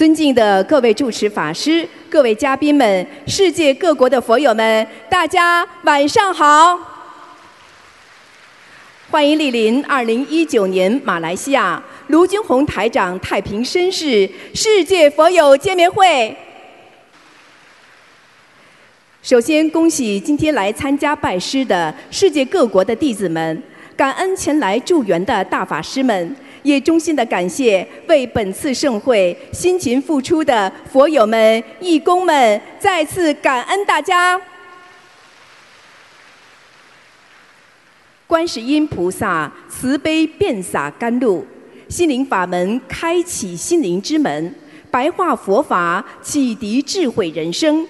尊敬的各位主持法师、各位嘉宾们、世界各国的佛友们，大家晚上好！欢迎莅临二零一九年马来西亚卢军宏台长太平绅士世界佛友见面会。首先，恭喜今天来参加拜师的世界各国的弟子们，感恩前来助缘的大法师们。也衷心的感谢为本次盛会辛勤付出的佛友们、义工们，再次感恩大家。观世音菩萨慈悲遍洒甘露，心灵法门开启心灵之门，白话佛法启迪智慧人生，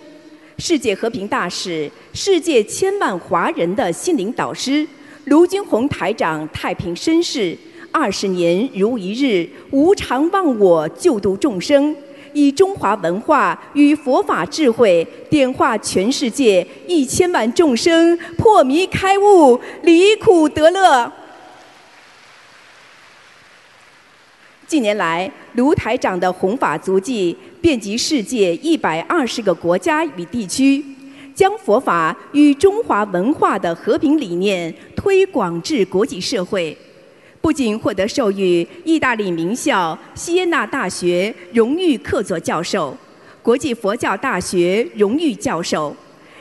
世界和平大使、世界千万华人的心灵导师卢军宏台长太平绅士。二十年如一日，无常忘我，救度众生，以中华文化与佛法智慧点化全世界一千万众生，破迷开悟，离苦得乐。近年来，卢台长的弘法足迹遍及世界一百二十个国家与地区，将佛法与中华文化的和平理念推广至国际社会。不仅获得授予意大利名校锡耶纳大学荣誉客座教授、国际佛教大学荣誉教授、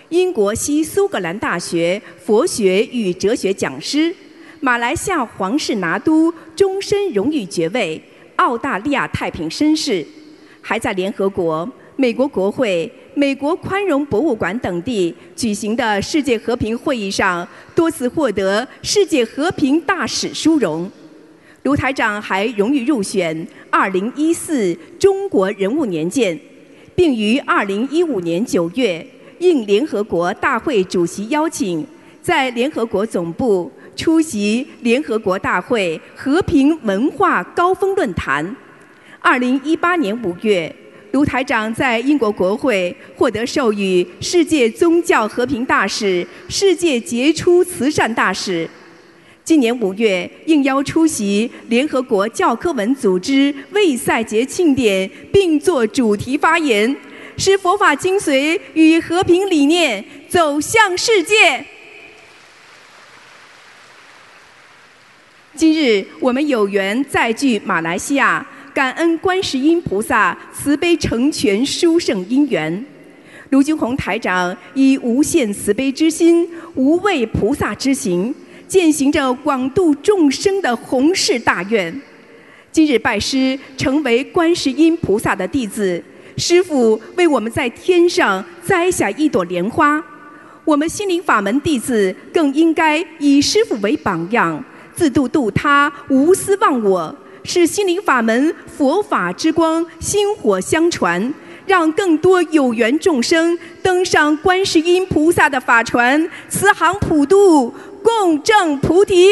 英国西苏格兰大学佛学与哲学讲师、马来西亚皇室拿督终身荣誉爵位、澳大利亚太平绅士，还在联合国、美国国会、美国宽容博物馆等地举行的世界和平会议上多次获得世界和平大使殊荣。卢台长还荣誉入选2014中国人物年鉴，并于2015年9月应联合国大会主席邀请，在联合国总部出席联合国大会和平文化高峰论坛。2018年5月。卢台长在英国国会获得授予世界宗教和平大使、世界杰出慈善大使。今年五月，应邀出席联合国教科文组织卫赛节庆典，并作主题发言，使佛法精髓与和平理念走向世界。今日我们有缘再聚马来西亚。感恩观世音菩萨慈悲成全殊胜因缘，卢军宏台长以无限慈悲之心、无畏菩萨之行，践行着广度众生的宏誓大愿。今日拜师，成为观世音菩萨的弟子，师父为我们在天上栽下一朵莲花，我们心灵法门弟子更应该以师父为榜样，自度度他，无私忘我。是心灵法门佛法之光薪火相传，让更多有缘众生登上观世音菩萨的法船，慈航普渡，共证菩提。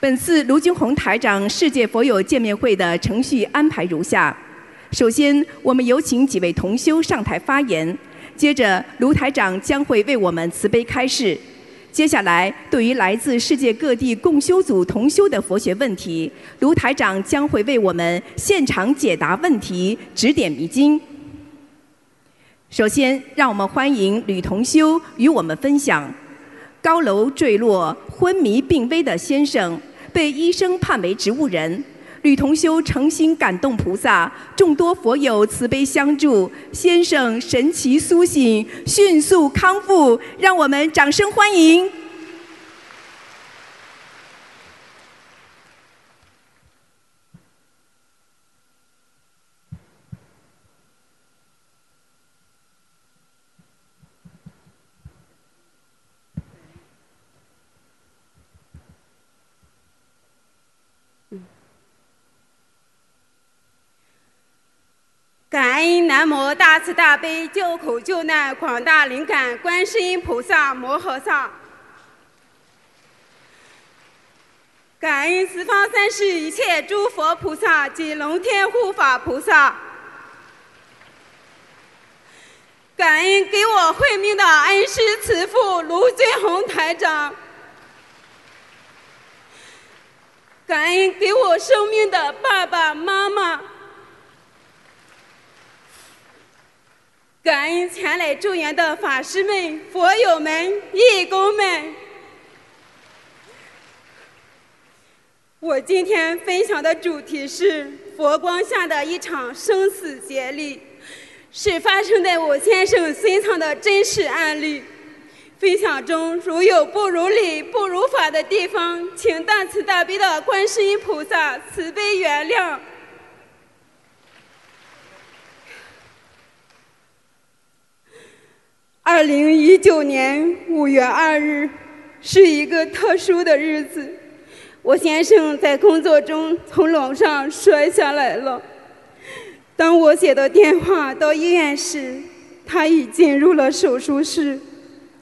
本次卢军宏台长世界佛友见面会的程序安排如下：首先，我们有请几位同修上台发言；接着，卢台长将会为我们慈悲开示。接下来，对于来自世界各地共修组同修的佛学问题，卢台长将会为我们现场解答问题，指点迷津。首先，让我们欢迎吕同修与我们分享：高楼坠落，昏迷病危的先生被医生判为植物人。吕同修诚心感动菩萨，众多佛友慈悲相助，先生神奇苏醒，迅速康复，让我们掌声欢迎。感恩南无大慈大悲救苦救难广大灵感观世音菩萨摩诃萨，感恩十方三世一切诸佛菩萨及龙天护法菩萨，感恩给我慧命的恩师慈父卢俊宏台长，感恩给我生命的爸爸妈妈，感恩前来助缘的法师们、佛友们、义工们。我今天分享的主题是佛光下的一场生死劫力，是发生在我先生身上的真实案例。分享中如有不如理、不如法的地方，请大慈大悲的观世音菩萨慈悲原谅。二零一九年五月二日是一个特殊的日子，我先生在工作中从楼上摔下来了。当我接到电话到医院时，他已进入了手术室。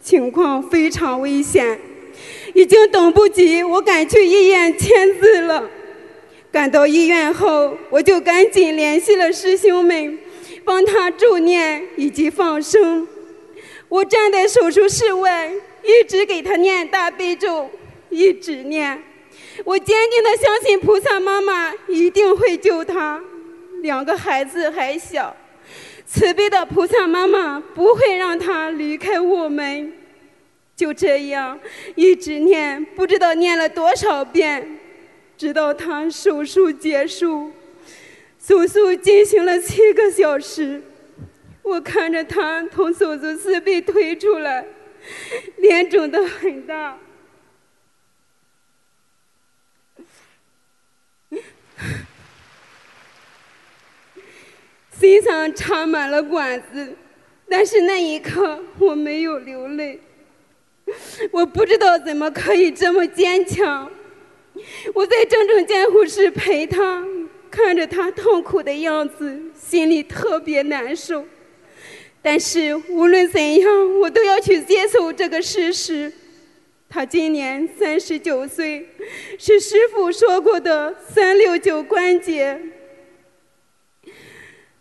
情况非常危险，已经等不及，我赶去医院签字了。赶到医院后，我就赶紧联系了师兄们，帮他助念以及放生。我站在手术室外，一直给他念大悲咒，一直念。我坚定的相信菩萨妈妈一定会救他。两个孩子还小。慈悲的菩萨妈妈不会让他离开我们，就这样一直念，不知道念了多少遍，直到他手术结束，手术进行了七个小时，我看着他从手术室被推出来，脸肿得很大。身上插满了管子，但是那一刻我没有流泪。我不知道怎么可以这么坚强。我在整整监护室陪他，看着他痛苦的样子，心里特别难受。但是无论怎样，我都要去接受这个事实。他今年三十九岁，是师傅说过的三六九关节。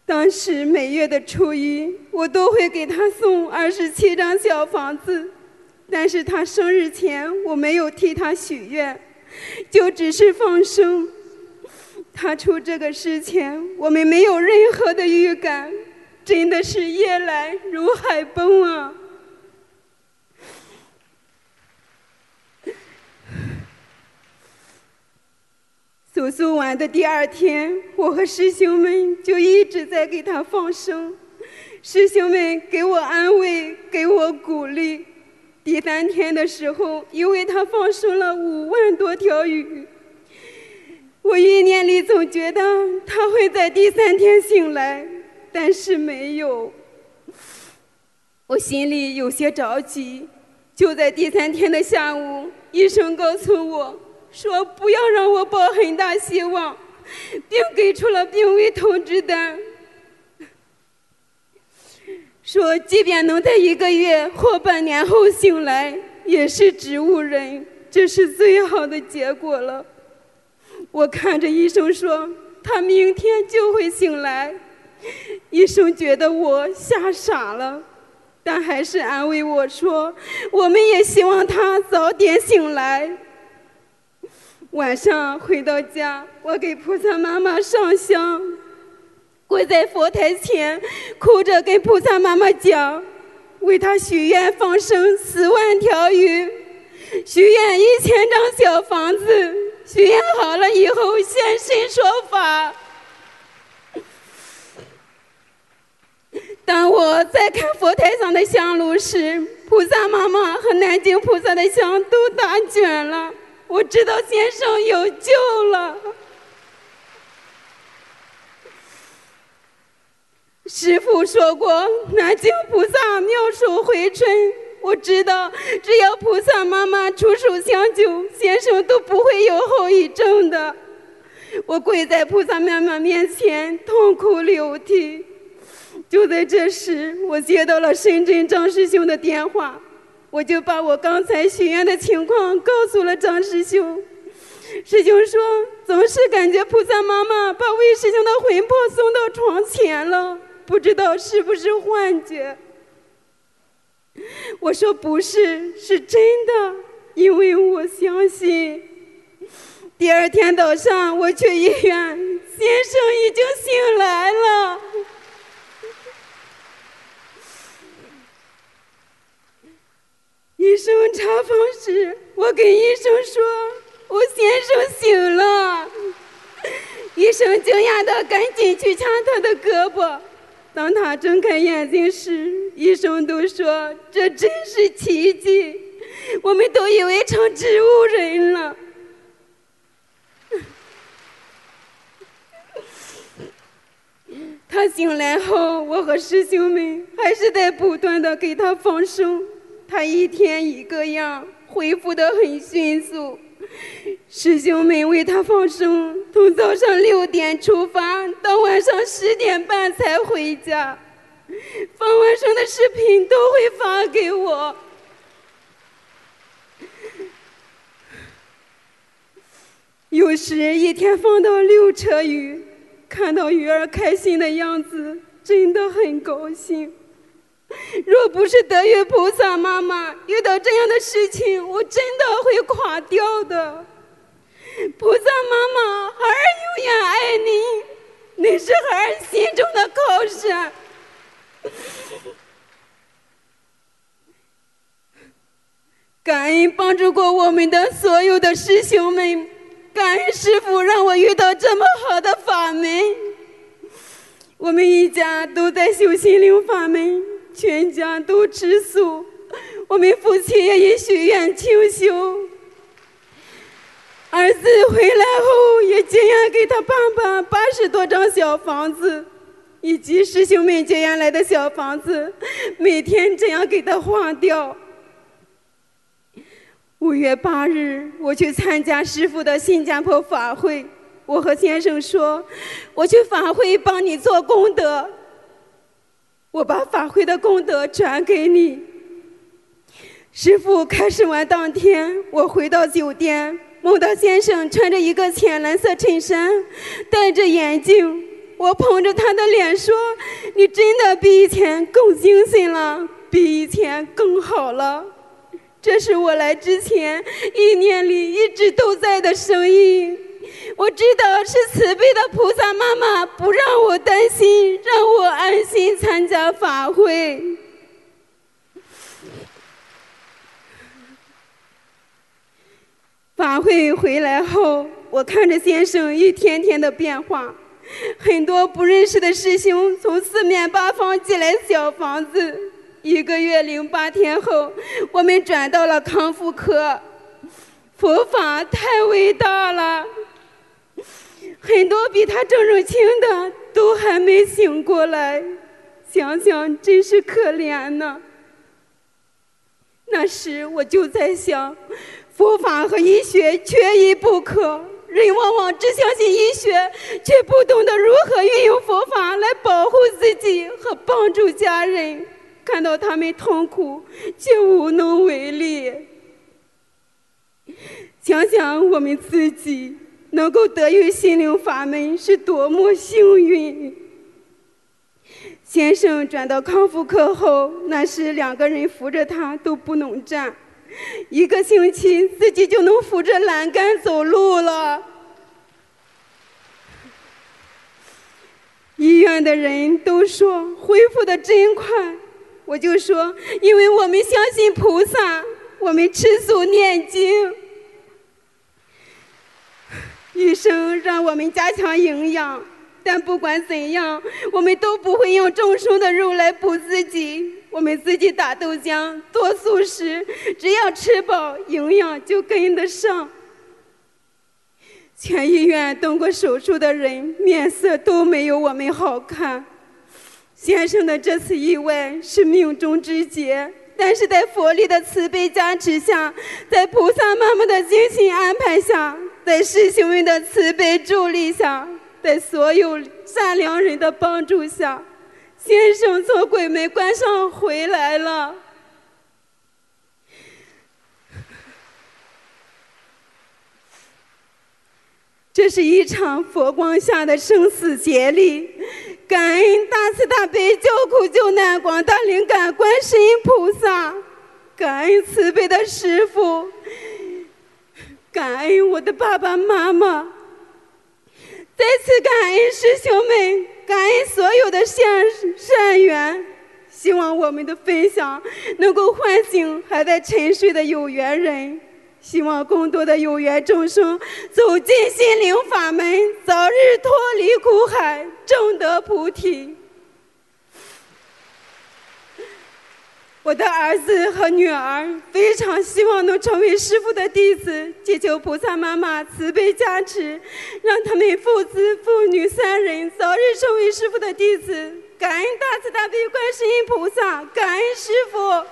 当时每月的初一，我都会给他送二十七张小房子，但是他生日前我没有替他许愿，就只是放生。他出这个事前，我们没有任何的预感，真的是夜来如海崩啊！手术完的第二天，我和师兄们就一直在给他放生。师兄们给我安慰，给我鼓励。第三天的时候，因为他放生了五万多条鱼，我意念里总觉得他会在第三天醒来，但是没有。我心里有些着急。就在第三天的下午，医生告诉我。说不要让我抱很大希望，并给出了病危通知单。说即便能在一个月或半年后醒来，也是植物人，这是最好的结果了。我看着医生说他明天就会醒来，医生觉得我吓傻了，但还是安慰我说我们也希望他早点醒来。晚上回到家，我给菩萨妈妈上香，跪在佛台前，哭着跟菩萨妈妈讲，为他许愿放生十万条鱼，许愿一千张小房子，许愿好了以后现身说法。当我在看佛台上的香炉时，菩萨妈妈和南京菩萨的香都打卷了。我知道先生有救了。师傅说过，南京菩萨妙手回春。我知道，只要菩萨妈妈出手相救，先生都不会有后遗症的。我跪在菩萨妈妈面前，痛哭流涕。就在这时，我接到了深圳张师兄的电话。我就把我刚才许愿的情况告诉了张师兄。师兄说，总是感觉菩萨妈妈把魏师兄的魂魄送到床前了，不知道是不是幻觉。我说不是，是真的，因为我相信。第二天早上我去医院，先生已经醒来了。医生查房时，我跟医生说：“我先生醒了。”医生惊讶的赶紧去掐他的胳膊。当他睁开眼睛时，医生都说：“这真是奇迹！”我们都以为成植物人了。他醒来后，我和师兄们还是在不断的给他放生。他一天一个样，恢复的很迅速。师兄们为他放生，从早上六点出发，到晚上十点半才回家。放完生的视频都会发给我。有时一天放到六车鱼，看到鱼儿开心的样子，真的很高兴。若不是得遇菩萨妈妈，遇到这样的事情，我真的会垮掉的。菩萨妈妈，孩儿永远爱你，你是孩儿心中的靠山。感恩帮助过我们的所有的师兄们，感恩师傅让我遇到这么好的法门。我们一家都在修心灵法门。全家都吃素，我们夫妻也许愿清修。儿子回来后也结缘给他爸爸八十多张小房子，以及师兄们结缘来的小房子，每天这样给他换掉。五月八日，我去参加师傅的新加坡法会，我和先生说，我去法会帮你做功德。我把法会的功德转给你。师傅开始完当天，我回到酒店，梦到先生穿着一个浅蓝色衬衫，戴着眼镜。我捧着他的脸说：“你真的比以前更精神了，比以前更好了。”这是我来之前一年里一直都在的声音。我知道是慈悲的菩萨妈妈不让我担心，让我安心参加法会。法会回来后，我看着先生一天天的变化，很多不认识的师兄从四面八方寄来小房子。一个月零八天后，我们转到了康复科。佛法太伟大了。很多比他正正轻的都还没醒过来，想想真是可怜呢。那时我就在想，佛法和医学缺一不可。人往往只相信医学，却不懂得如何运用佛法来保护自己和帮助家人。看到他们痛苦，却无能为力。想想我们自己。能够得遇心灵法门是多么幸运！先生转到康复科后，那时两个人扶着他都不能站，一个星期自己就能扶着栏杆走路了。医院的人都说恢复的真快，我就说，因为我们相信菩萨，我们吃素念经。医生让我们加强营养，但不管怎样，我们都不会用众生的肉来补自己。我们自己打豆浆做素食，只要吃饱，营养就跟得上。全医院动过手术的人面色都没有我们好看。先生的这次意外是命中之劫，但是在佛力的慈悲加持下，在菩萨妈妈的精心安排下。在师兄们的慈悲助力下，在所有善良人的帮助下，先生从鬼门关上回来了。这是一场佛光下的生死劫力，感恩大慈大悲救苦救难广大灵感观世音菩萨，感恩慈悲的师父。感恩我的爸爸妈妈。再次感恩师兄们，感恩所有的善善缘。希望我们的分享能够唤醒还在沉睡的有缘人。希望更多的有缘众生走进心灵法门，早日脱离苦海，证得菩提。我的儿子和女儿非常希望能成为师傅的弟子，祈求菩萨妈妈慈悲加持，让他们父子、父女三人早日成为师傅的弟子。感恩大慈大悲观世音菩萨，感恩师傅。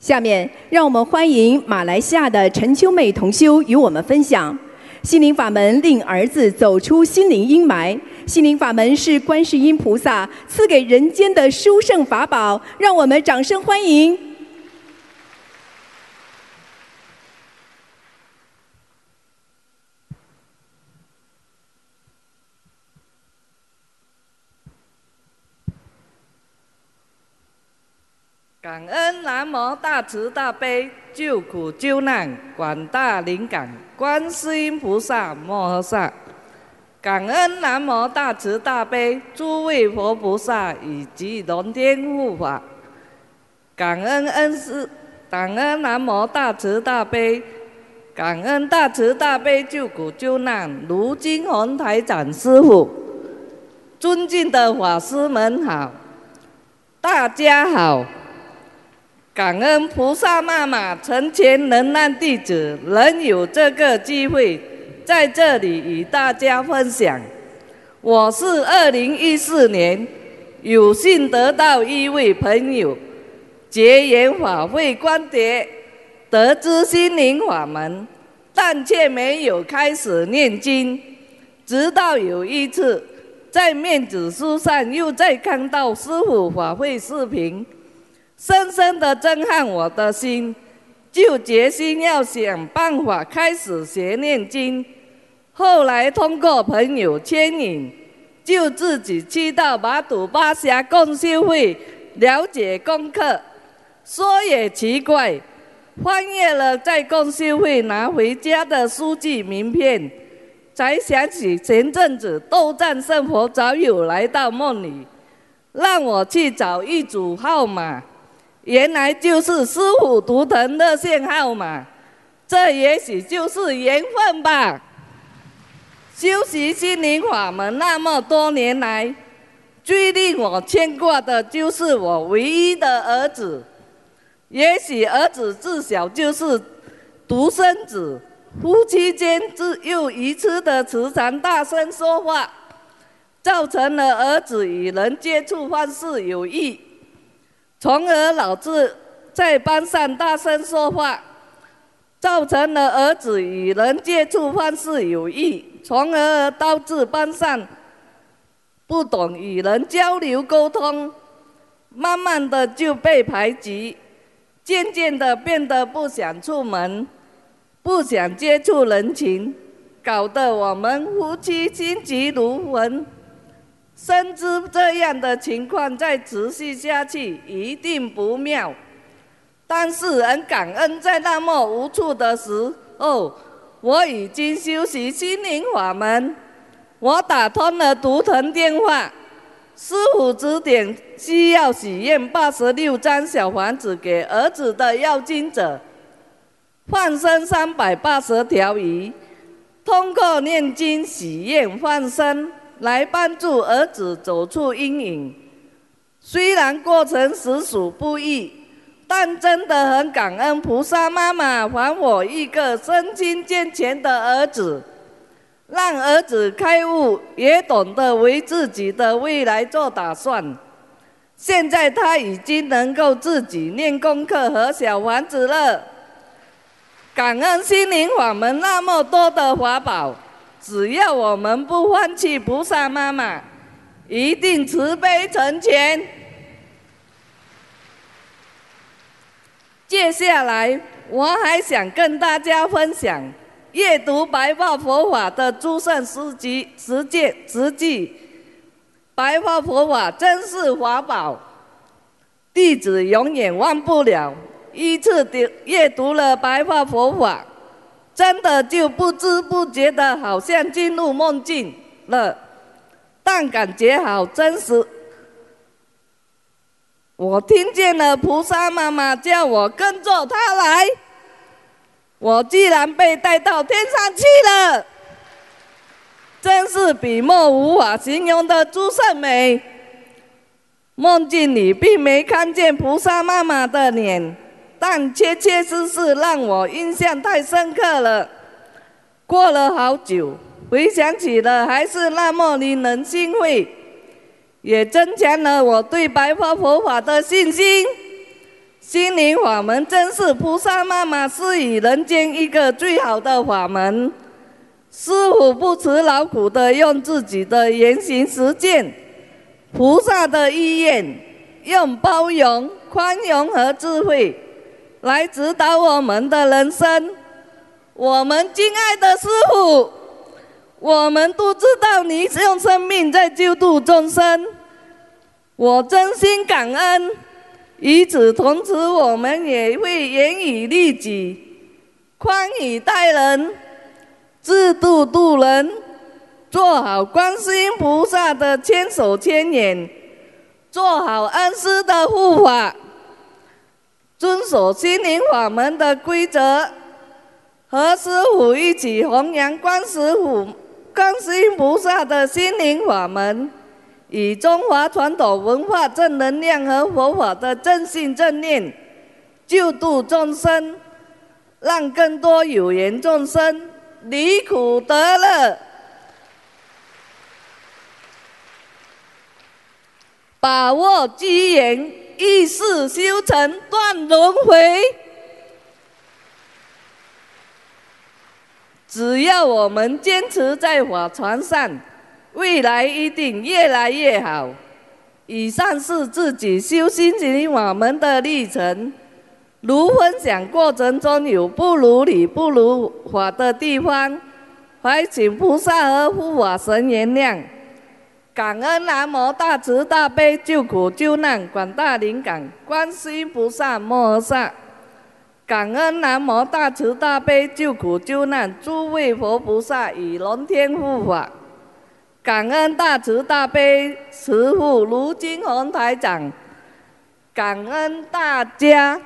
下面，让我们欢迎马来西亚的陈秋妹同修与我们分享：心灵法门令儿子走出心灵阴霾。心灵法门是观世音菩萨赐给人间的殊胜法宝，让我们掌声欢迎。感恩南无大慈大悲救苦救难广大灵感观世音菩萨摩诃萨，感恩南无大慈大悲诸位佛菩萨以及龙天护法，感恩恩师，感恩南无大慈大悲，感恩大慈大悲救苦救难卢金红台长师傅，尊敬的法师们好，大家好。感恩菩萨妈妈成全能让弟子能有这个机会在这里与大家分享。我是二零一四年有幸得到一位朋友结缘法会观碟，得知心灵法门，但却没有开始念经。直到有一次在面子书上又再看到师傅法会视频。深深的震撼我的心，就决心要想办法开始学念经。后来通过朋友牵引，就自己去到马祖巴峡共修会了解功课。说也奇怪，翻阅了在共修会拿回家的书记名片，才想起前阵子斗战胜佛早有来到梦里，让我去找一组号码。原来就是师傅图腾热线号码，这也许就是缘分吧。修习心灵法门那么多年来，最令我牵挂的就是我唯一的儿子。也许儿子自小就是独生子，夫妻间自又一次的时常大声说话，造成了儿子与人接触方式有异。从而导致在班上大声说话，造成了儿子与人接触方式有异，从而导致班上不懂与人交流沟通，慢慢的就被排挤，渐渐的变得不想出门，不想接触人群，搞得我们夫妻心急如焚。深知这样的情况再持续下去一定不妙，但是很感恩，在那么无助的时候，我已经修习心灵法门，我打通了图腾电话，师傅指点需要许愿八十六张小房子给儿子的要经者，放生三百八十条鱼，通过念经许愿放生。来帮助儿子走出阴影，虽然过程实属不易，但真的很感恩菩萨妈妈还我一个身心健全的儿子，让儿子开悟，也懂得为自己的未来做打算。现在他已经能够自己念功课和小房子了。感恩心灵法门那么多的法宝。只要我们不放弃菩萨妈妈，一定慈悲成全。接下来，我还想跟大家分享阅读白话佛法的诸圣诗集实践实际，白话佛法真是法宝，弟子永远忘不了。一次的阅读了白话佛法，真的就不知不觉的，好像进入梦境了，但感觉好真实。我听见了菩萨妈妈叫我跟着她来。我居然被带到天上去了，真是笔墨无法形容的诸圣美。梦境里并没看见菩萨妈妈的脸，但切切实实让我印象太深刻了。过了好久，回想起了还是那么令人欣慰，也增强了我对白发佛法的信心。心灵法门真是菩萨妈妈赐予人间一个最好的法门。师傅不辞劳苦的用自己的言行实践，菩萨的意愿，用包容、宽容和智慧来指导我们的人生。我们敬爱的师傅，我们都知道你用生命在救度众生，我真心感恩。与此同时，我们也会严以律己，宽以待人，自度度人，做好观世音菩萨的千手千眼，做好恩师的护法，遵守心灵法门的规则，和师傅一起弘扬观世菩观世音菩萨的心灵法门。以中华传统文化正能量和佛法的正信正念，救度众生，让更多有缘众生离苦得乐，把握机缘，一世修成断轮回。只要我们坚持在法船上。未来一定越来越好。以上是自己修心灵法门的历程。如分享过程中有不如理、不如法的地方，还请菩萨和护法神原谅。感恩南无大慈大悲救苦救难广大灵感观世音菩萨摩诃萨。感恩南无大慈大悲救苦救难诸位佛菩萨与龙天护法。感恩大慈大悲慈父卢金红台长，感恩大家。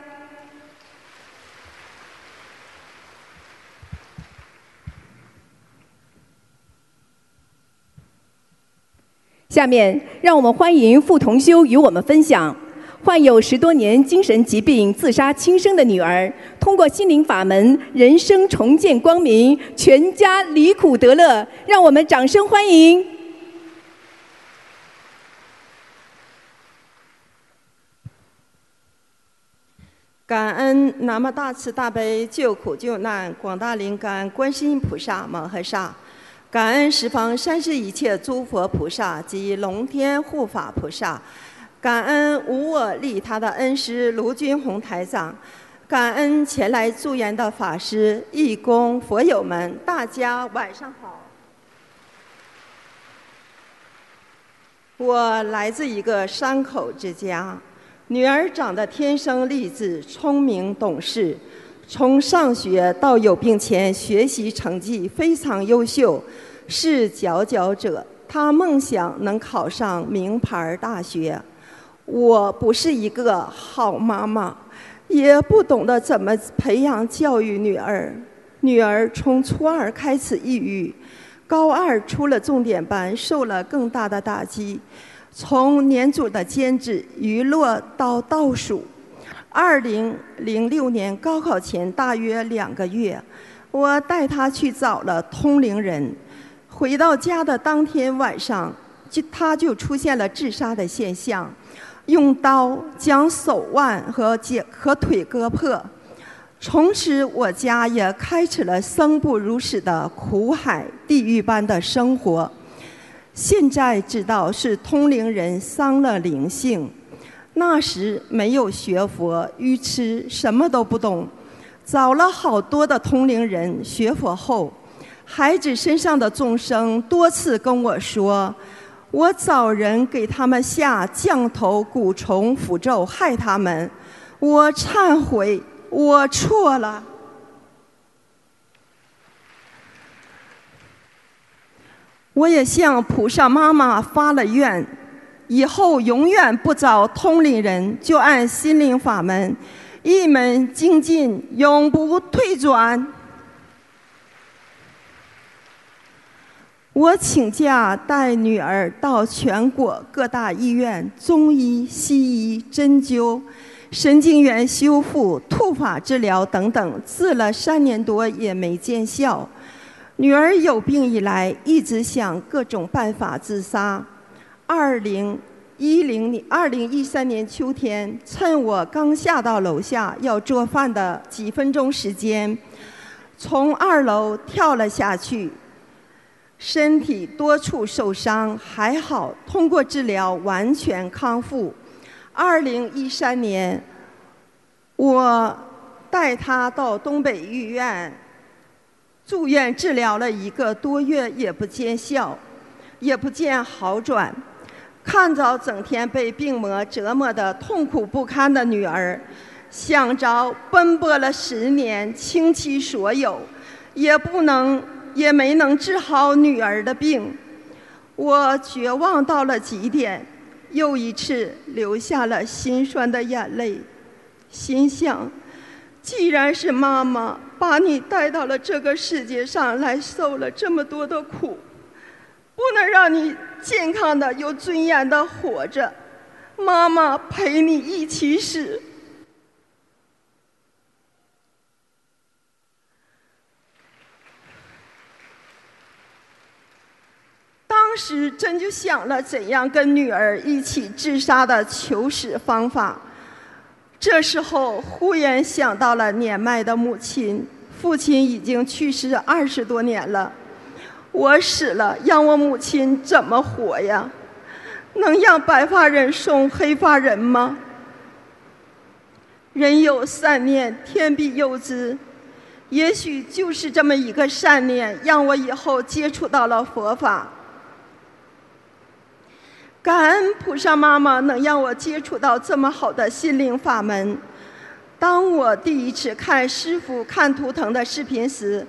下面让我们欢迎傅同修与我们分享。患有十多年精神疾病、自杀轻生的女儿，通过心灵法门，人生重见光明，全家离苦得乐。让我们掌声欢迎！感恩南无大慈大悲救苦救难广大灵感观世音菩萨摩诃萨，感恩十方三世一切诸佛菩萨及龙天护法菩萨。感恩无我利他的恩师卢军宏台长，感恩前来助缘的法师、义工、佛友们，大家晚上好。我来自一个山口之家，女儿长得天生丽质、聪明懂事，从上学到有病前学习成绩非常优秀，是佼佼者。她梦想能考上名牌大学。我不是一个好妈妈，也不懂得怎么培养教育女儿。女儿从初二开始抑郁，高二出了重点班，受了更大的打击，从年组的尖子一落到倒数。二零零六年高考前大约两个月，我带他去找了通灵人，回到家的当天晚上，就他就出现了自杀的现象。用刀将手腕和脚和腿割破，从此我家也开始了生不如死的苦海地狱般的生活。现在知道是通灵人伤了灵性，那时没有学佛，愚痴，什么都不懂。找了好多的同龄人学佛后，孩子身上的众生多次跟我说，我找人给他们下降头蛊虫符咒害他们，我忏悔，我错了。我也向菩萨妈妈发了愿，以后永远不找通灵人，就按心灵法门，一门精进，永不退转。我请假带女儿到全国各大医院，中医、西医、针灸、神经元修复、突法治疗等等，治了三年多也没见效。女儿有病以来，一直想各种办法自杀。二零一零年、二零一三年秋天，趁我刚下到楼下要做饭的几分钟时间，从二楼跳了下去，身体多处受伤，还好通过治疗完全康复。二零一三年，我带他到东北医院。住院治疗了一个多月也不见效，也不见好转。看着整天被病魔折磨的痛苦不堪的女儿，想着奔波了十年倾其所有，也不能也没能治好女儿的病，我绝望到了极点，又一次流下了心酸的眼泪，心想。既然是妈妈把你带到了这个世界上来，受了这么多的苦，不能让你健康的、有尊严的活着，妈妈陪你一起死。当时真就想了怎样跟女儿一起自杀的求死方法。这时候忽然想到了年迈的母亲，父亲已经去世二十多年了，我死了，让我母亲怎么活呀？能让白发人送黑发人吗？人有善念，天必佑之。也许就是这么一个善念，让我以后接触到了佛法。感恩菩萨妈妈能让我接触到这么好的心灵法门。当我第一次看师傅看图腾的视频时，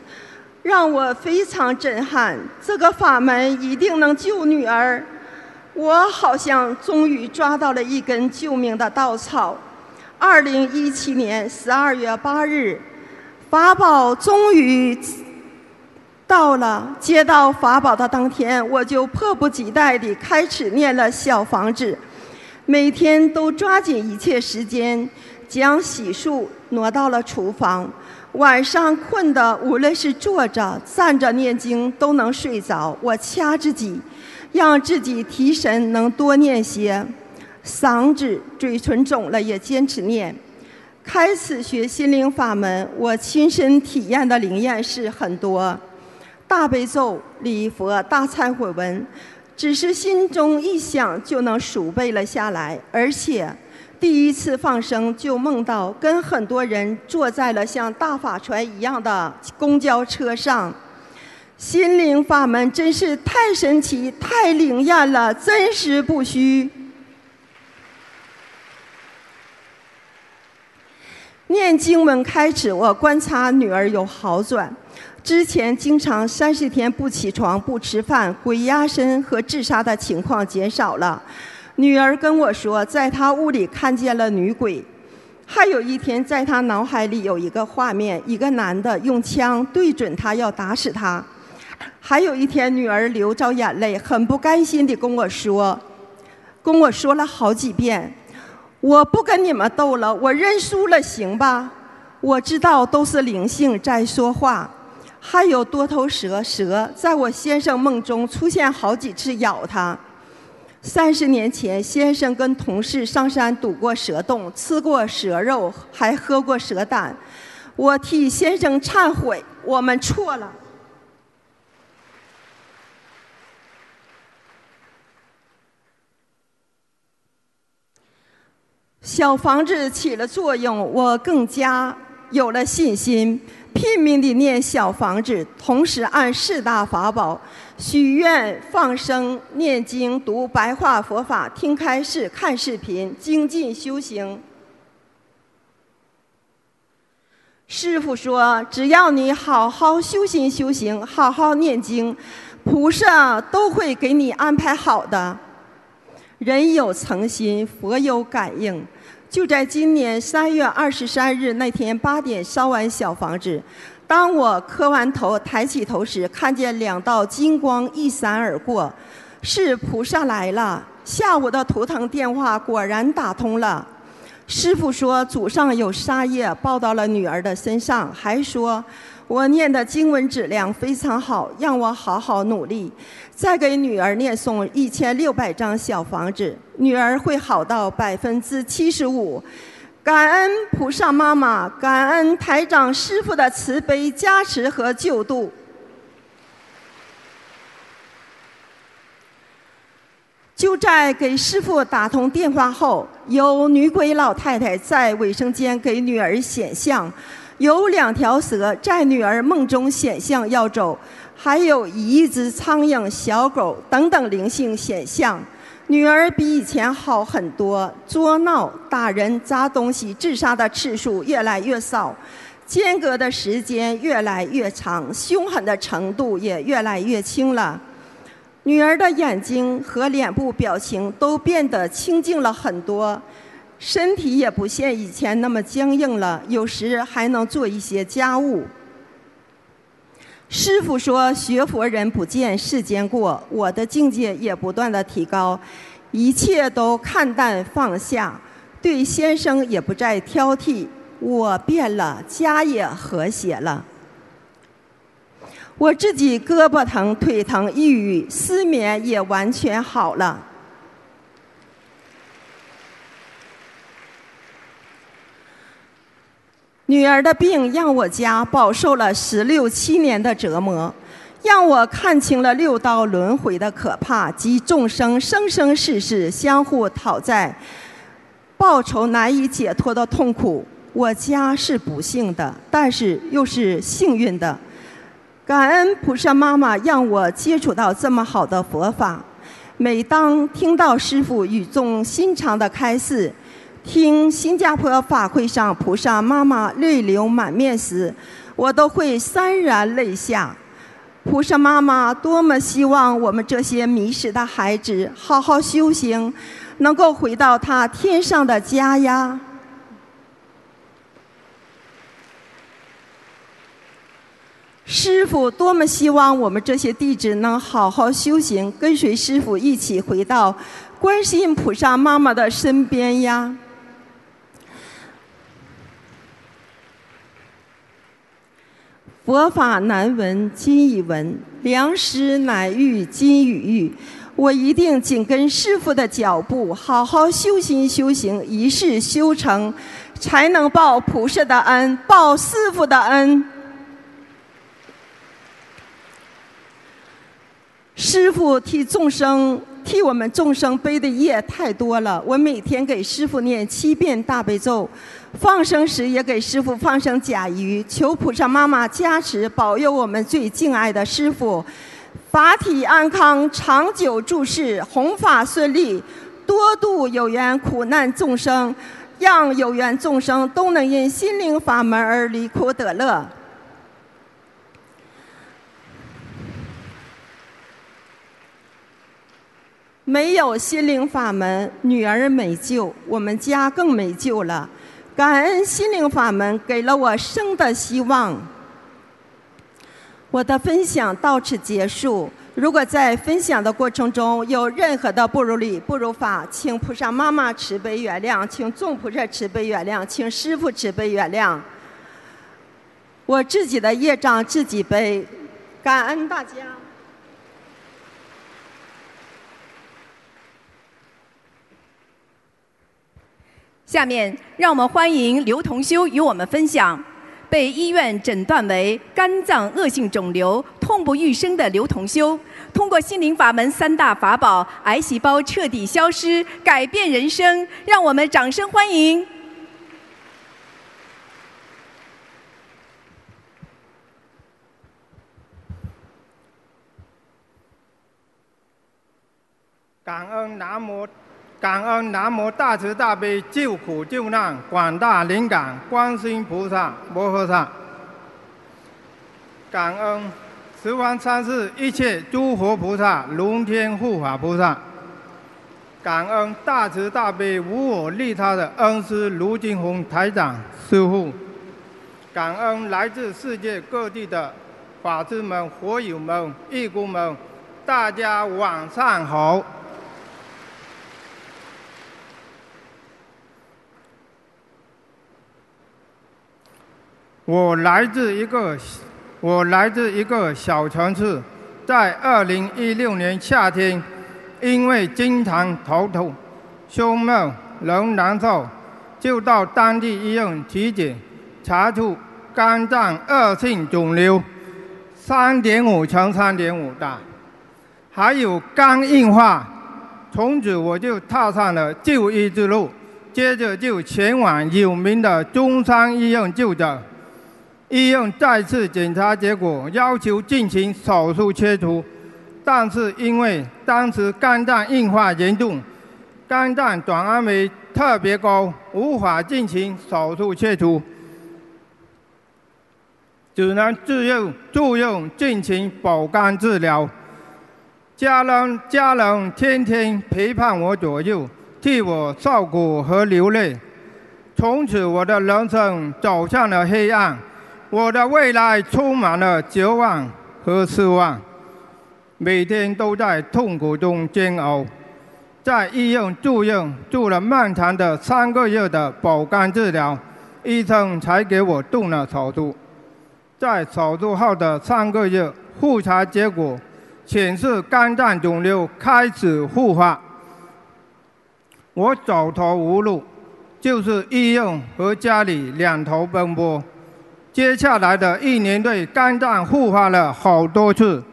让我非常震撼。这个法门一定能救女儿，我好像终于抓到了一根救命的稻草。二零一七年十二月八日，法宝终于。到了接到法宝的当天，我就迫不及待地开始念了小房子，每天都抓紧一切时间将洗漱挪到了厨房。晚上困的无论是坐着、站着念经都能睡着，我掐自己，让自己提神，能多念些。嗓子、嘴唇肿了也坚持念。开始学心灵法门，我亲身体验的灵验是很多。大悲咒、礼佛、大忏悔文，只是心中一想就能熟背了下来。而且，第一次放生就梦到跟很多人坐在了像大法船一样的公交车上。心灵法门真是太神奇、太灵验了，真实不虚。念经文开始，我观察女儿有好转。之前经常三十天不起床、不吃饭、鬼压身和自杀的情况减少了。女儿跟我说，在她屋里看见了女鬼。还有一天，在她脑海里有一个画面，一个男的用枪对准她要打死她。还有一天，女儿流着眼泪，很不甘心地跟我说，跟我说了好几遍：“我不跟你们斗了，我认输了，行吧？我知道都是灵性在说话。”还有多头蛇，蛇在我先生梦中出现好几次咬他。三十年前，先生跟同事上山堵过蛇洞，吃过蛇肉，还喝过蛇胆。我替先生忏悔，我们错了。小房子起了作用，我更加。有了信心，拼命地念小房子，同时按四大法宝许愿、放生、念经、读白话佛法、听开示、看视频、精进修行。师傅说：“只要你好好修心修行，好好念经，菩萨都会给你安排好的。人有诚心，佛有感应。就在今年三月二十三日那天八点烧完小房子，当我磕完头抬起头时，看见两道金光一闪而过，是菩萨来了。下午的图腾电话果然打通了。”师傅说祖上有杀业报到了女儿的身上，还说我念的经文质量非常好，让我好好努力，再给女儿念诵一千六百张小房子，女儿会好到百分之七十五。感恩菩萨妈妈，感恩台长师傅的慈悲加持和救度。就在给师傅打通电话后，有女鬼老太太在卫生间给女儿显像，有两条蛇在女儿梦中显像要走，还有一只苍蝇、小狗等等灵性显像。女儿比以前好很多，作闹、打人、砸东西、自杀的次数越来越少，间隔的时间越来越长，凶狠的程度也越来越轻了。女儿的眼睛和脸部表情都变得清静了很多，身体也不像以前那么僵硬了，有时还能做一些家务。师傅说：“学佛人不见世间过。”我的境界也不断的提高，一切都看淡放下，对先生也不再挑剔。我变了，家也和谐了。我自己胳膊疼、腿疼、抑郁、失眠也完全好了。女儿的病让我家饱受了十六七年的折磨，让我看清了六道轮回的可怕及众生生生世世相互讨债、报仇难以解脱的痛苦。我家是不幸的，但是又是幸运的。感恩菩萨妈妈让我接触到这么好的佛法。每当听到师父语重心长的开示，听新加坡法会上菩萨妈妈泪流满面时，我都会潸然泪下。菩萨妈妈多么希望我们这些迷失的孩子好好修行，能够回到他天上的家呀！师傅多么希望我们这些弟子能好好修行，跟随师傅一起回到观世音菩萨妈妈的身边呀！佛法难闻今已闻，良师难遇今已遇。我一定紧跟师傅的脚步，好好修心修行，一世修成，才能报菩萨的恩，报师傅的恩。师傅替众生、替我们众生背的业太多了。我每天给师傅念七遍大悲咒，放生时也给师傅放生甲鱼，求菩萨妈妈加持，保佑我们最敬爱的师傅，法体安康，长久住世，弘法顺利，多度有缘苦难众生，让有缘众生都能因心灵法门而离苦得乐。没有心灵法门，女儿没救，我们家更没救了。感恩心灵法门给了我生的希望。我的分享到此结束。如果在分享的过程中有任何的不如理、不如法，请菩萨妈妈慈悲原谅，请众菩萨慈悲原谅，请师父慈悲原谅。我自己的业障自己背，感恩大家。下面让我们欢迎刘同修与我们分享。被医院诊断为肝脏恶性肿瘤，痛不欲生的刘同修，通过心灵法门三大法宝，癌细胞彻底消失，改变人生。让我们掌声欢迎。感恩南无感恩南无大慈大悲救苦救难广大灵感观世音菩萨摩诃萨。感恩十方三世一切诸佛菩萨龙天护法菩萨。感恩大慈大悲无我利他的恩师卢金红台长师父。感恩来自世界各地的法师们、佛友们、义工们，大家晚上好。我来自一个，我来自一个小城市，在二零一六年夏天，因为经常头痛、胸闷、人难受，就到当地医院体检，查出肝脏恶性肿瘤，三点五乘三点五大，还有肝硬化，从此我就踏上了就医之路，接着就前往有名的中山医院就诊。医院再次检查结果要求进行手术切除，但是因为当时肝脏硬化严重，肝脏转氨酶特别高，无法进行手术切除，只能自用住院进行保肝治疗。家人家人天天陪伴我左右，替我照顾和流泪，从此我的人生走向了黑暗。我的未来充满了绝望和失望，每天都在痛苦中煎熬，在医院住院住了漫长的三个月的保肝治疗，医生才给我动了手术。在手术后的三个月，复查结果显示肝脏肿瘤开始复发，我走投无路，就是医院和家里两头奔波。接下来的一年内，肝脏复发了好多次，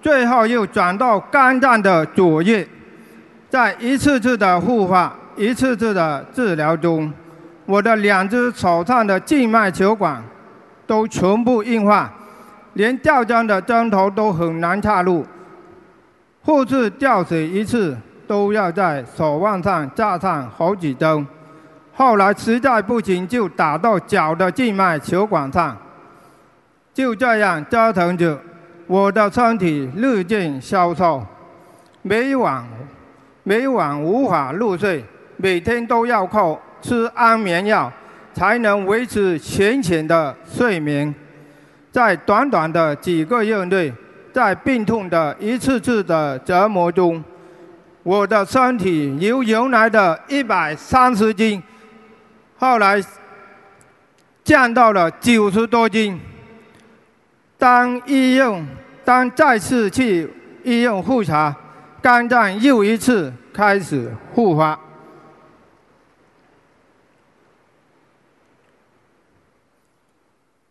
最后又转到肝脏的左叶。在一次次的复发、一次次的治疗中，我的两只手上的静脉球管都全部硬化，连吊针的针头都很难插入。护士吊水一次都要在手腕上扎上好几针。后来实在不行，就打到脚的静脉球管上。就这样折腾着，我的身体日渐消瘦，每晚每晚无法入睡，每天都要靠吃安眠药才能维持浅浅的睡眠。在短短的几个月内，在病痛的一次次的折磨中，我的身体由原来的一百三十斤。后来降到了九十多斤。当医院当再次去医院复查，肝脏又一次开始复发。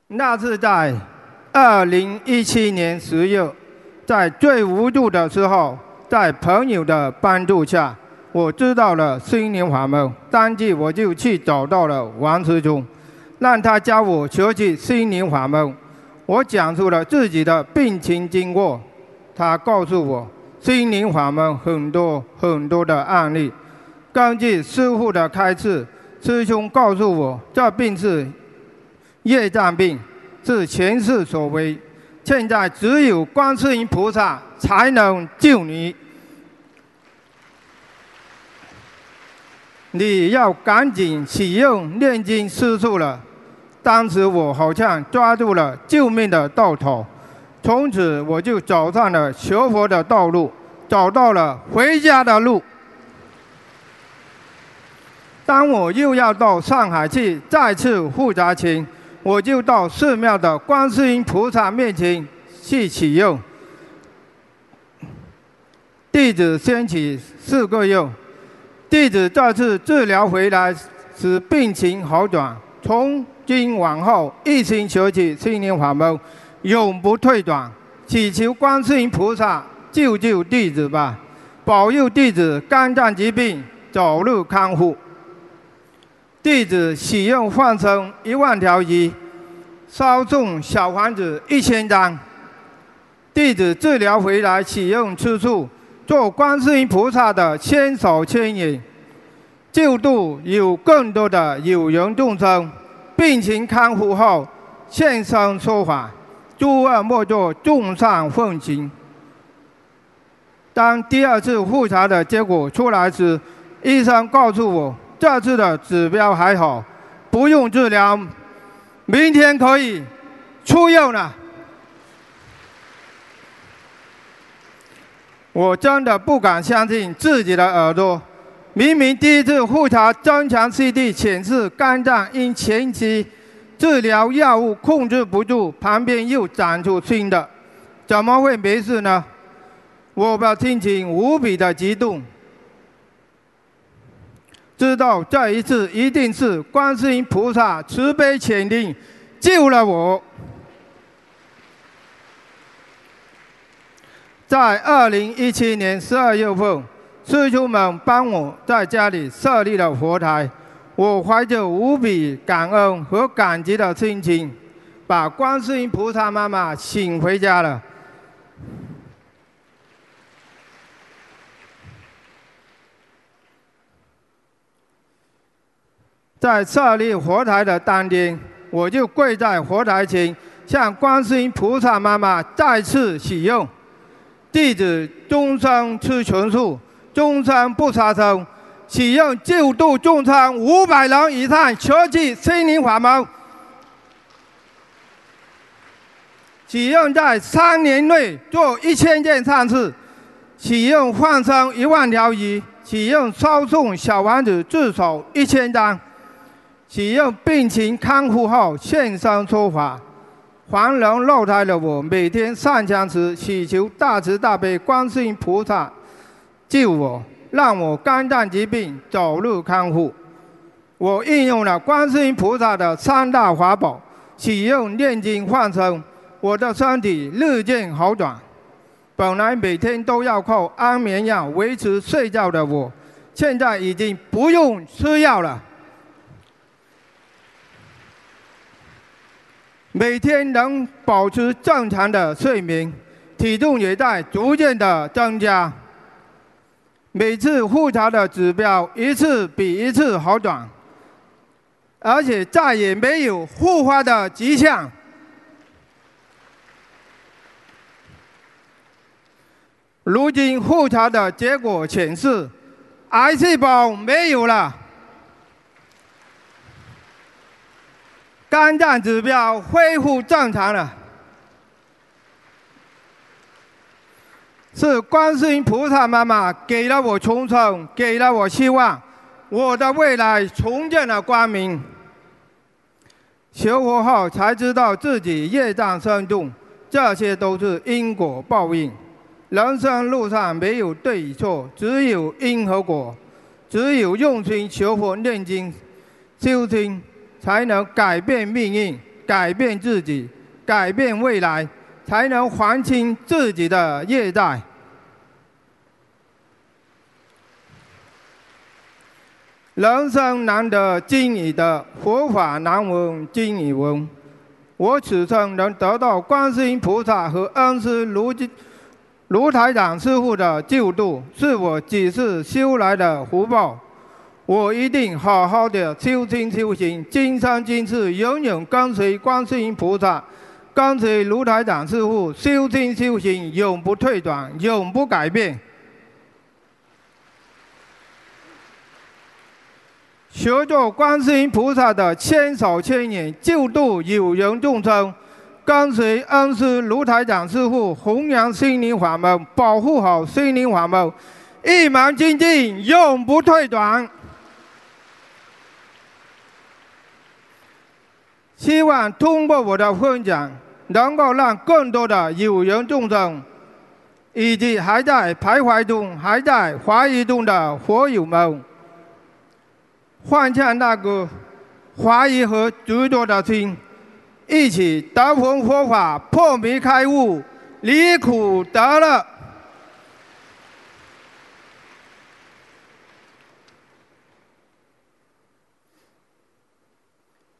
那是在二零一七年十月，在最无助的时候，在朋友的帮助下。我知道了心灵法门，当即我就去找到了王师兄，让他教我学习心灵法门。我讲述了自己的病情经过，他告诉我心灵法门很多很多的案例。根据师傅的开示，师兄告诉我这病是业障病，是前世所为，现在只有观世音菩萨才能救你。你要赶紧启用念经施术了。当时我好像抓住了救命的稻草，从此我就走上了学佛的道路，找到了回家的路。当我又要到上海去再次复查前，我就到寺庙的观世音菩萨面前去启用。弟子先起四个用。弟子再次治疗回来，使病情好转。从今往后，一心求取心灵法门，永不退转。祈求观世音菩萨救救弟子吧，保佑弟子肝脏疾病早日康复。弟子使用放生一万条鱼，烧送小房子一千张。弟子治疗回来，使用吃素。做观世音菩萨的千手千眼，救度有更多的有缘众生。病情康复后，现身说法，诸恶莫作，众善奉行。当第二次复查的结果出来时，医生告诉我，这次的指标还好，不用治疗，明天可以出院了。我真的不敢相信自己的耳朵，明明第一次复查增强 CD 显示肝脏因前期治疗药物控制不住，旁边又长出新的，怎么会没事呢？我的心情无比的激动，知道这一次一定是观世音菩萨慈悲潜灵救了我。在二零一七年十二月份，师兄们帮我在家里设立了佛台，我怀着无比感恩和感激的心情，把观世音菩萨妈妈请回家了。在设立佛台的当天，我就跪在佛台前，向观世音菩萨妈妈再次许愿：弟子终生吃全素，终生不杀生，许愿救度众生五百人以上，学习心灵法门；许愿在三年内做一千件善事；许愿放生一万条鱼；许愿烧送小王子至少一千张。许愿病情康复后现身说法，黄龙肉胎的我每天上香时祈求大慈大悲观世音菩萨救我，让我肝脏疾病早日康复。我运用了观世音菩萨的三大法宝，许愿念经放生，我的身体日渐好转。本来每天都要靠安眠药维持睡觉的我，现在已经不用吃药了。每天能保持正常的睡眠，体重也在逐渐的增加。每次复查的指标一次比一次好转，而且再也没有复发的迹象。如今复查的结果显示，癌细胞没有了。肝脏指标恢复正常了，是观世音菩萨妈妈给了我重生，给了我希望，我的未来重见了光明。学佛后才知道自己业障深重，这些都是因果报应。人生路上没有对与错，只有因和果。只有用心学佛、念经、修心。才能改变命运，改变自己，改变未来，才能还清自己的业债。人生难得经已得，佛法难闻经已闻。我此生能得到观世音菩萨和恩师卢卢台长师傅的救度，是我几世修来的福报。我一定好好的修心修行，今生今世永远跟随观世音菩萨，跟随卢台长师傅修心修行，永不退转，永不改变。学做观世音菩萨的千手千眼，救度有缘众生，跟随恩师卢台长师傅弘扬心灵法门，保护好心灵法门，一门精进，永不退转。希望通过我的分享，能够让更多的有缘众生，以及还在徘徊中、还在怀疑中的佛友们，放下那个怀疑和执着的心，一起得闻佛法，破迷开悟，离苦得乐。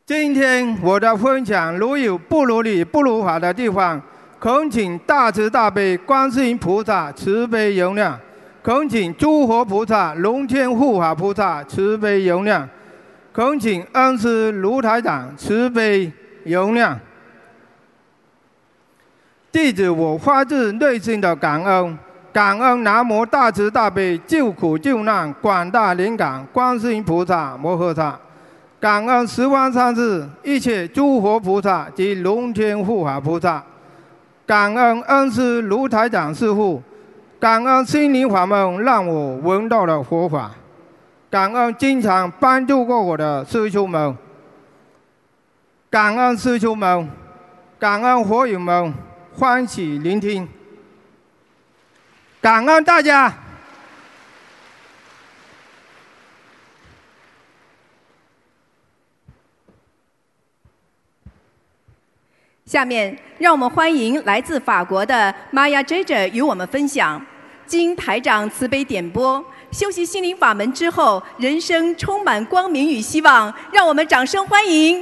今天我的分享如有不如理、不如法的地方，恳请大慈大悲观世音菩萨慈悲原谅。恳请诸佛菩萨、龙天护法菩萨慈悲容量，恳请恩师卢台长慈悲容量。弟子我发自内心的感恩，感恩南无大慈大悲救苦救难广大灵感观世音菩萨摩诃萨，感恩十方三世一切诸佛菩萨及龙天护法菩萨，感恩恩师卢台长师父。感恩心灵法门让我闻到了佛法，感恩经常帮助过我的师兄们，感恩师兄们，感恩佛友们欢喜聆听，感恩大家。下面，让我们欢迎来自法国的玛雅 J J 与我们分享，经台长慈悲点播，修习心灵法门之后，人生充满光明与希望。让我们掌声欢迎。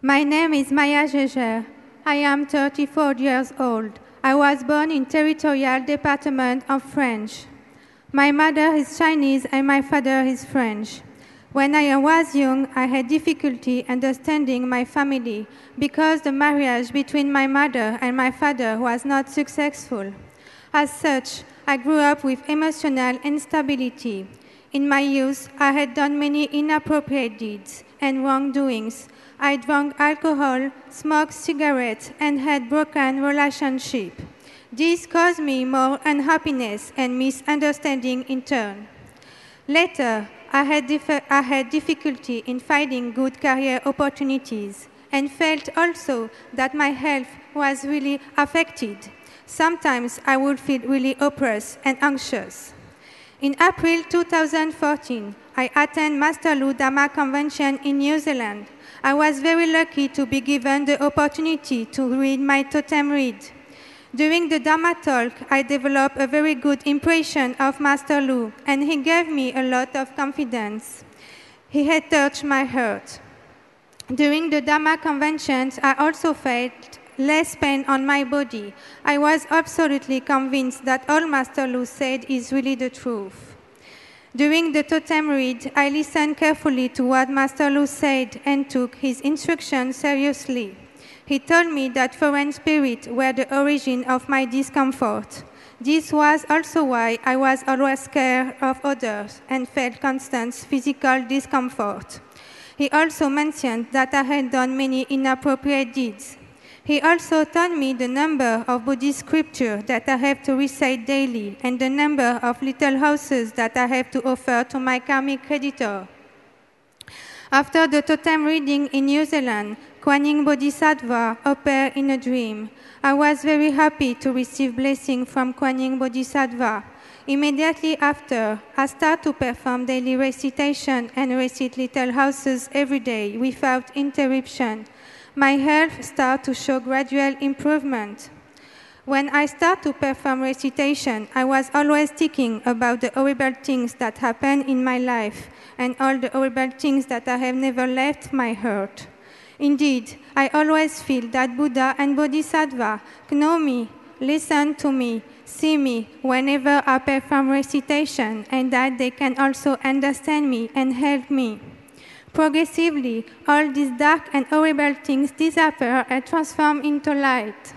My name is Maya Jeje. I am 34 years old. I was born in Territorial Department of French. My mother is Chinese and my father is French. When I was young, I had difficulty understanding my family because the marriage between my mother and my father was not successful. As such, I grew up with emotional instability. In my youth, I had done many inappropriate deeds and wrongdoings. I drank alcohol, smoked cigarettes, and had broken relationships. This caused me more unhappiness and misunderstanding in turn. Later, I had, I had difficulty in finding good career opportunities and felt also that my health was really affected. Sometimes I would feel really oppressed and anxious. In April 2014, I attended Master Lu Dhamma Convention in New Zealand. I was very lucky to be given the opportunity to read my totem read. During the Dharma talk, I developed a very good impression of Master Lu, and he gave me a lot of confidence. He had touched my heart. During the Dharma conventions, I also felt less pain on my body. I was absolutely convinced that all Master Lu said is really the truth. During the totem read, I listened carefully to what Master Lu said and took his instructions seriously. He told me that foreign spirits were the origin of my discomfort. This was also why I was always scared of others and felt constant physical discomfort. He also mentioned that I had done many inappropriate deeds. He also told me the number of Buddhist scriptures that I have to recite daily and the number of little houses that I have to offer to my karmic creditor. After the totem reading in New Zealand, Kuan Yin Bodhisattva appeared in a dream. I was very happy to receive blessing from Kuan Yin Bodhisattva. Immediately after, I start to perform daily recitation and recite little houses every day without interruption. My health start to show gradual improvement. When I start to perform recitation, I was always thinking about the horrible things that happened in my life and all the horrible things that I have never left my heart. Indeed, I always feel that Buddha and Bodhisattva know me, listen to me, see me whenever I perform recitation, and that they can also understand me and help me. Progressively, all these dark and horrible things disappear and transform into light.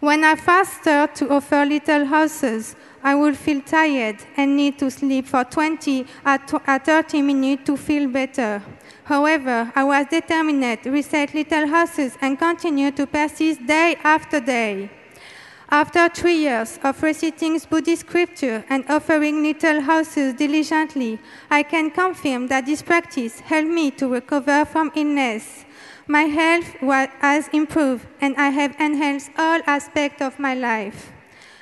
When I first to offer little houses, I would feel tired and need to sleep for 20 or 30 minutes to feel better. However, I was determined to reset little houses and continue to persist day after day. After three years of reciting Buddhist scripture and offering little houses diligently, I can confirm that this practice helped me to recover from illness. My health has improved and I have enhanced all aspects of my life.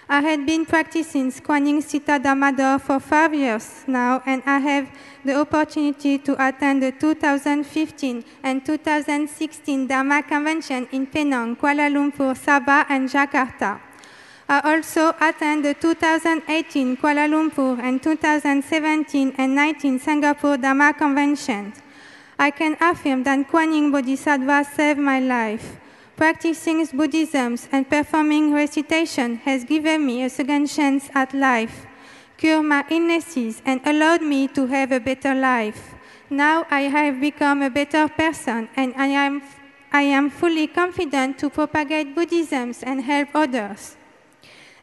I had been practicing Kuan Yin Sita Dhammador for five years now, and I have the opportunity to attend the 2015 and 2016 Dhamma Convention in Penang, Kuala Lumpur, Sabah, and Jakarta. I also attend the 2018 Kuala Lumpur and 2017 and 19 Singapore Dhamma Conventions. I can affirm that Kuan Yin Bodhisattva saved my life. Practicing Buddhism and performing recitation has given me a second chance at life, cured my illnesses, and allowed me to have a better life. Now I have become a better person, and I am, I am fully confident to propagate Buddhism and help others.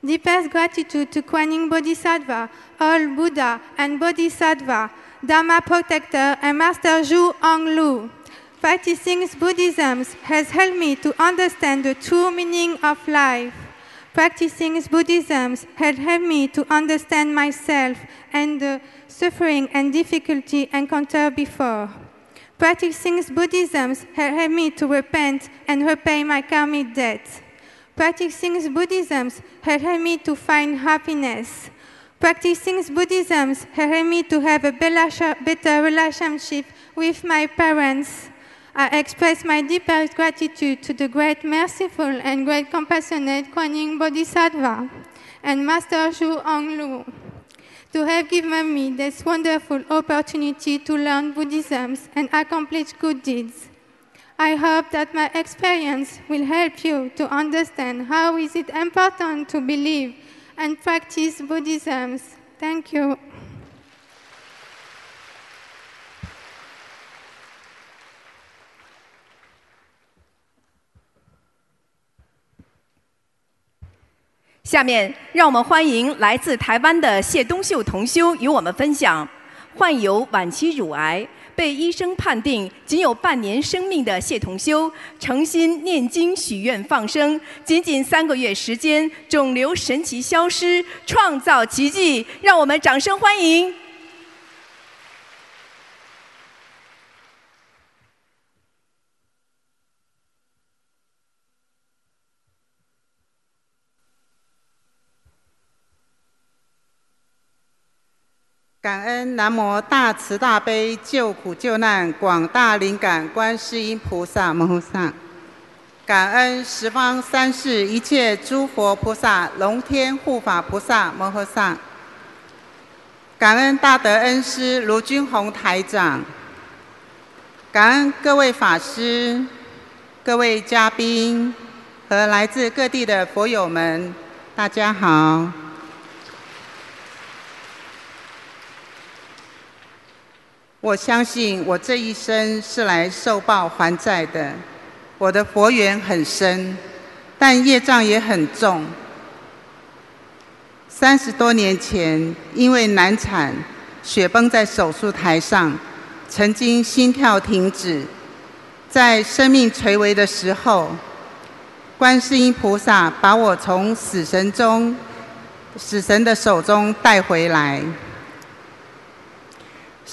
Deepest gratitude to Kuan Yin Bodhisattva, all Buddha and Bodhisattva, Dharma protector, and Master Zhu Anglu. Practicing Buddhism has helped me to understand the true meaning of life. Practicing Buddhism has helped me to understand myself and the suffering and difficulty encountered before. Practicing Buddhism has helped me to repent and repay my karmic debt. Practicing Buddhism has helped me to find happiness. Practicing Buddhism has helped me to have a better relationship with my parents. I express my deepest gratitude to the great merciful and great compassionate Kuan Yin Bodhisattva and Master Zhu Anglu to have given me this wonderful opportunity to learn Buddhism and accomplish good deeds. I hope that my experience will help you to understand how is it important to believe and practice Buddhism. Thank you. 下面，让我们欢迎来自台湾的谢东秀同修与我们分享，患有晚期乳癌。被医生判定仅有半年生命的谢同修，诚心念经许愿放生，仅仅三个月时间，肿瘤神奇消失，创造奇迹！让我们掌声欢迎！感恩南无大慈大悲救苦救难广大灵感观世音菩萨摩诃萨，感恩十方三世一切诸佛菩萨龙天护法菩萨摩诃萨，感恩大德恩师卢军宏台长，感恩各位法师、各位嘉宾和来自各地的佛友们，大家好。我相信我这一生是来受报还债的。我的佛缘很深，但业障也很重。三十多年前，因为难产，血崩在手术台上，曾经心跳停止，在生命垂危的时候，观世音菩萨把我从死神中、死神的手中带回来。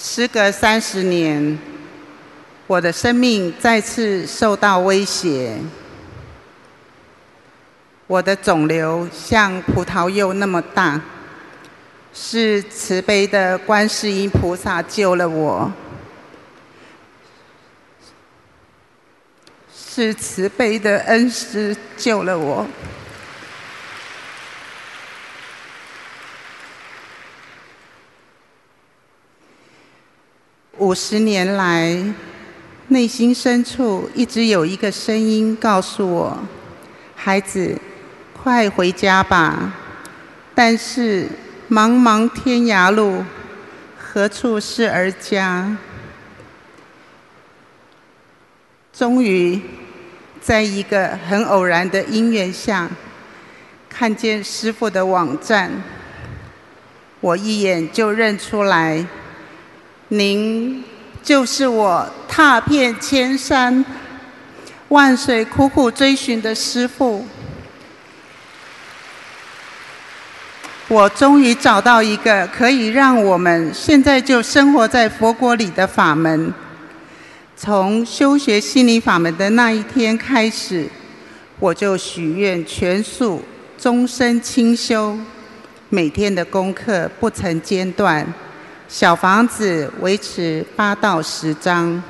时隔三十年，我的生命再次受到威胁。我的肿瘤像葡萄柚那么大，是慈悲的观世音菩萨救了我，是慈悲的恩师救了我。五十年来，内心深处一直有一个声音告诉我：“孩子，快回家吧。”但是茫茫天涯路，何处是儿家？终于，在一个很偶然的因缘下，看见师傅的网站，我一眼就认出来。您就是我踏遍千山万水苦苦追寻的师父。我终于找到一个可以让我们现在就生活在佛国里的法门。从修学心灵法门的那一天开始，我就许愿全素、终身清修，每天的功课不曾间断。小房子维持八到十张，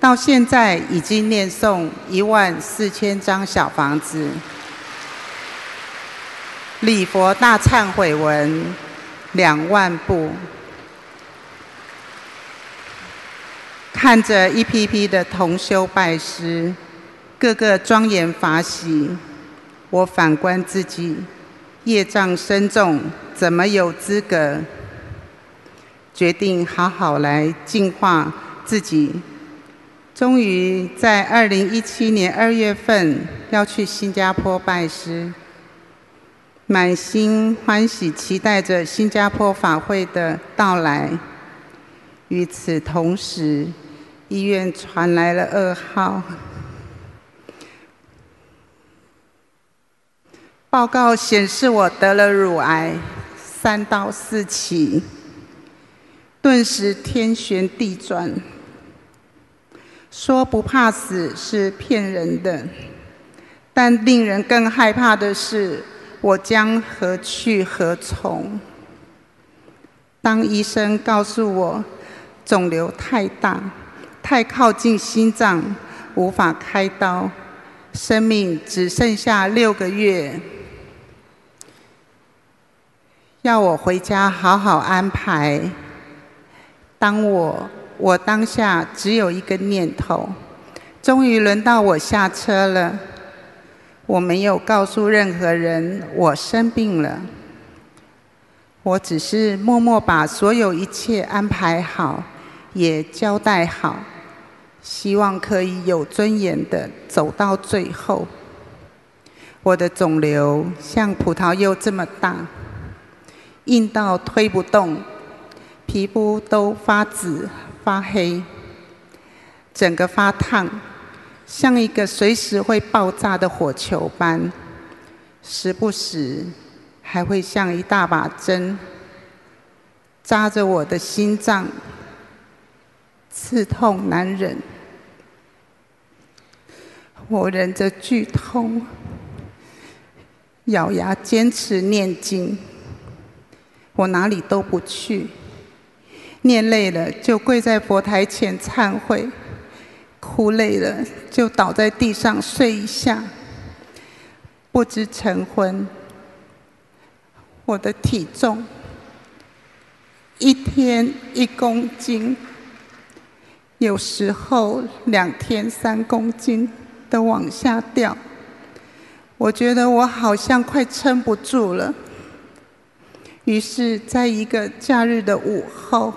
到现在已经念诵一万四千张小房子。礼佛大忏悔文两万部，看着一批批的同修拜师，个个庄严法喜，我反观自己，业障深重，怎么有资格？决定好好来净化自己。终于在二零一七年二月份要去新加坡拜师，满心欢喜，期待着新加坡法会的到来。与此同时，医院传来了噩耗，报告显示我得了乳癌，三到四期，顿时天旋地转。说不怕死是骗人的，但令人更害怕的是，我将何去何从？当医生告诉我肿瘤太大、太靠近心脏，无法开刀，生命只剩下六个月，要我回家好好安排。当我。我当下只有一个念头，终于轮到我下车了。我没有告诉任何人我生病了，我只是默默把所有一切安排好，也交代好，希望可以有尊严的走到最后。我的肿瘤像葡萄柚这么大，硬到推不动，皮肤都发紫。发黑，整个发烫，像一个随时会爆炸的火球般，时不时还会像一大把针扎着我的心脏，刺痛难忍。我忍着剧痛，咬牙坚持念经，我哪里都不去。念累了就跪在佛台前忏悔，哭累了就倒在地上睡一下。不知晨昏，我的体重一天一公斤，有时候两天三公斤的往下掉。我觉得我好像快撑不住了。于是，在一个假日的午后。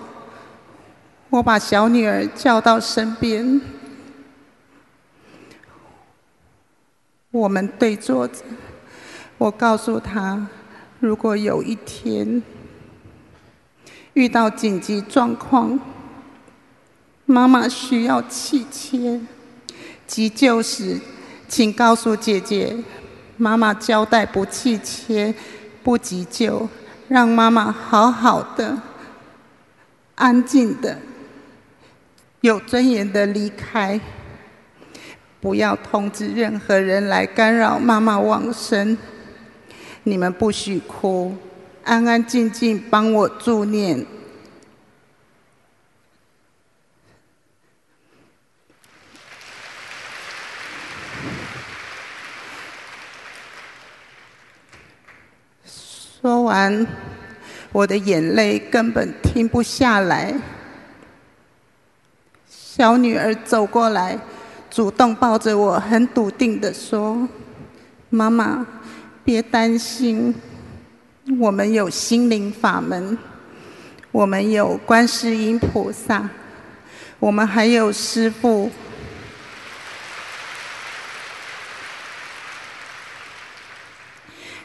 我把小女儿叫到身边，我们对坐着。我告诉她，如果有一天遇到紧急状况，妈妈需要气切、急救时，请告诉姐姐，妈妈交代不气切、不急救，让妈妈好好的、安静的。有尊严的离开，不要通知任何人来干扰妈妈往生。你们不许哭，安安静静帮我助念。说完，我的眼泪根本停不下来。小女儿走过来，主动抱着我，很笃定的说：“妈妈，别担心，我们有心灵法门，我们有观世音菩萨，我们还有师父。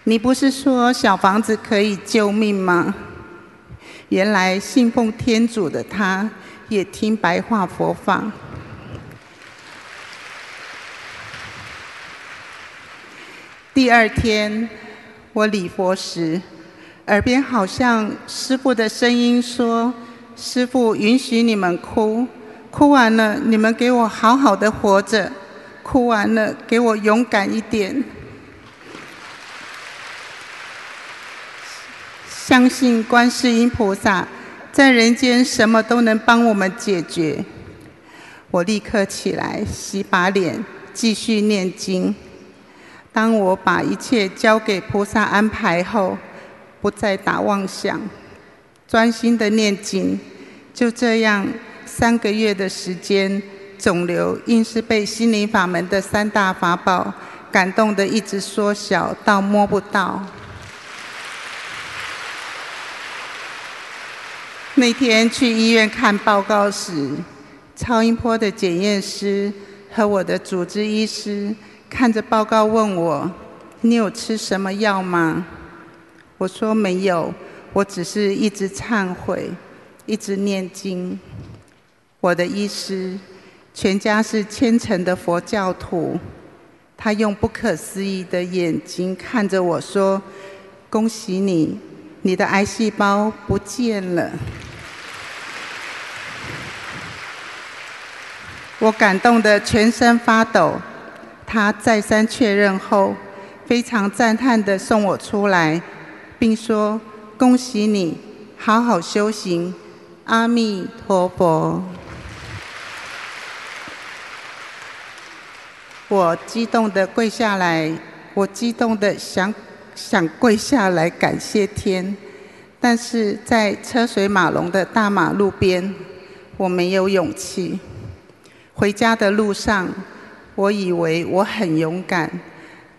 你不是说小房子可以救命吗？原来信奉天主的他。”也听白话佛法。第二天，我礼佛时，耳边好像师父的声音说：“师父允许你们哭，哭完了你们给我好好的活着，哭完了给我勇敢一点，相信观世音菩萨。”在人间，什么都能帮我们解决。我立刻起来，洗把脸，继续念经。当我把一切交给菩萨安排后，不再打妄想，专心的念经。就这样，三个月的时间，肿瘤硬是被心灵法门的三大法宝感动的，一直缩小到摸不到。那天去医院看报告时，超音波的检验师和我的主治医师看着报告问我：“你有吃什么药吗？”我说：“没有，我只是一直忏悔，一直念经。”我的医师全家是虔诚的佛教徒，他用不可思议的眼睛看着我说：“恭喜你，你的癌细胞不见了。”我感动得全身发抖。他再三确认后，非常赞叹地送我出来，并说：“恭喜你，好好修行，阿弥陀佛。”我激动地跪下来，我激动地想想跪下来感谢天，但是在车水马龙的大马路边，我没有勇气。回家的路上，我以为我很勇敢，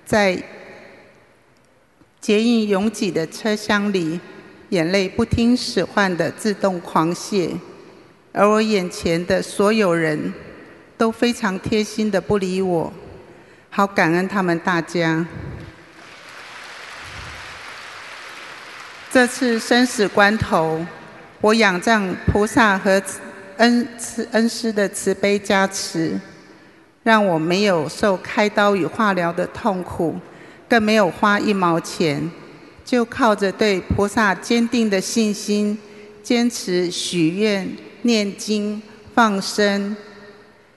在捷运拥挤的车厢里，眼泪不听使唤的自动狂泻，而我眼前的所有人都非常贴心的不理我，好感恩他们大家。这次生死关头，我仰仗菩萨和。恩慈恩师的慈悲加持，让我没有受开刀与化疗的痛苦，更没有花一毛钱，就靠着对菩萨坚定的信心，坚持许愿、念经、放生。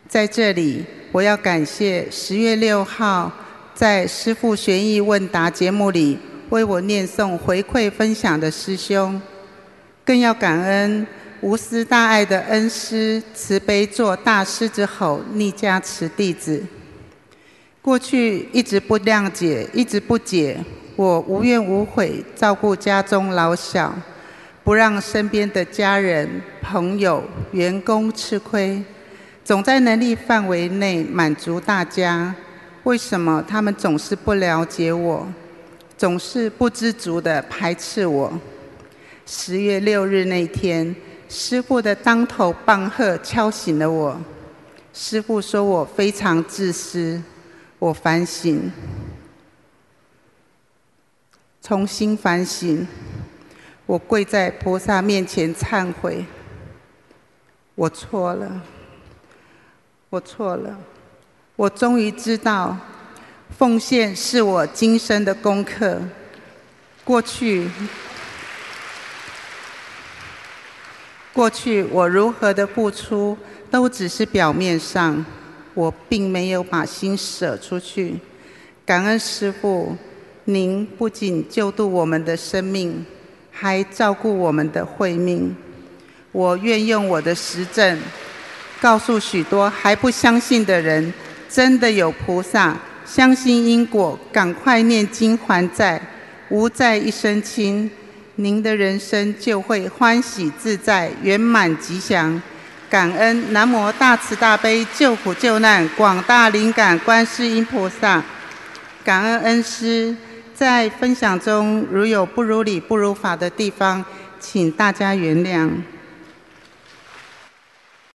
在这里，我要感谢十月六号在师父玄义问答节目里为我念诵回馈分享的师兄，更要感恩。无私大爱的恩师，慈悲做大师之吼，逆加持弟子。过去一直不谅解，一直不解，我无怨无悔照顾家中老小，不让身边的家人、朋友、员工吃亏，总在能力范围内满足大家。为什么他们总是不了解我，总是不知足的排斥我？十月六日那天。师父的当头棒喝敲醒了我。师父说我非常自私，我反省，重新反省。我跪在菩萨面前忏悔，我错了，我错了。我终于知道，奉献是我今生的功课。过去。过去我如何的付出，都只是表面上，我并没有把心舍出去。感恩师父，您不仅救度我们的生命，还照顾我们的慧命。我愿用我的实证，告诉许多还不相信的人，真的有菩萨，相信因果，赶快念经还债，无债一身轻。您的人生就会欢喜自在、圆满吉祥。感恩南无大慈大悲救苦救难广大灵感观世音菩萨，感恩恩师。在分享中如有不如理、不如法的地方，请大家原谅。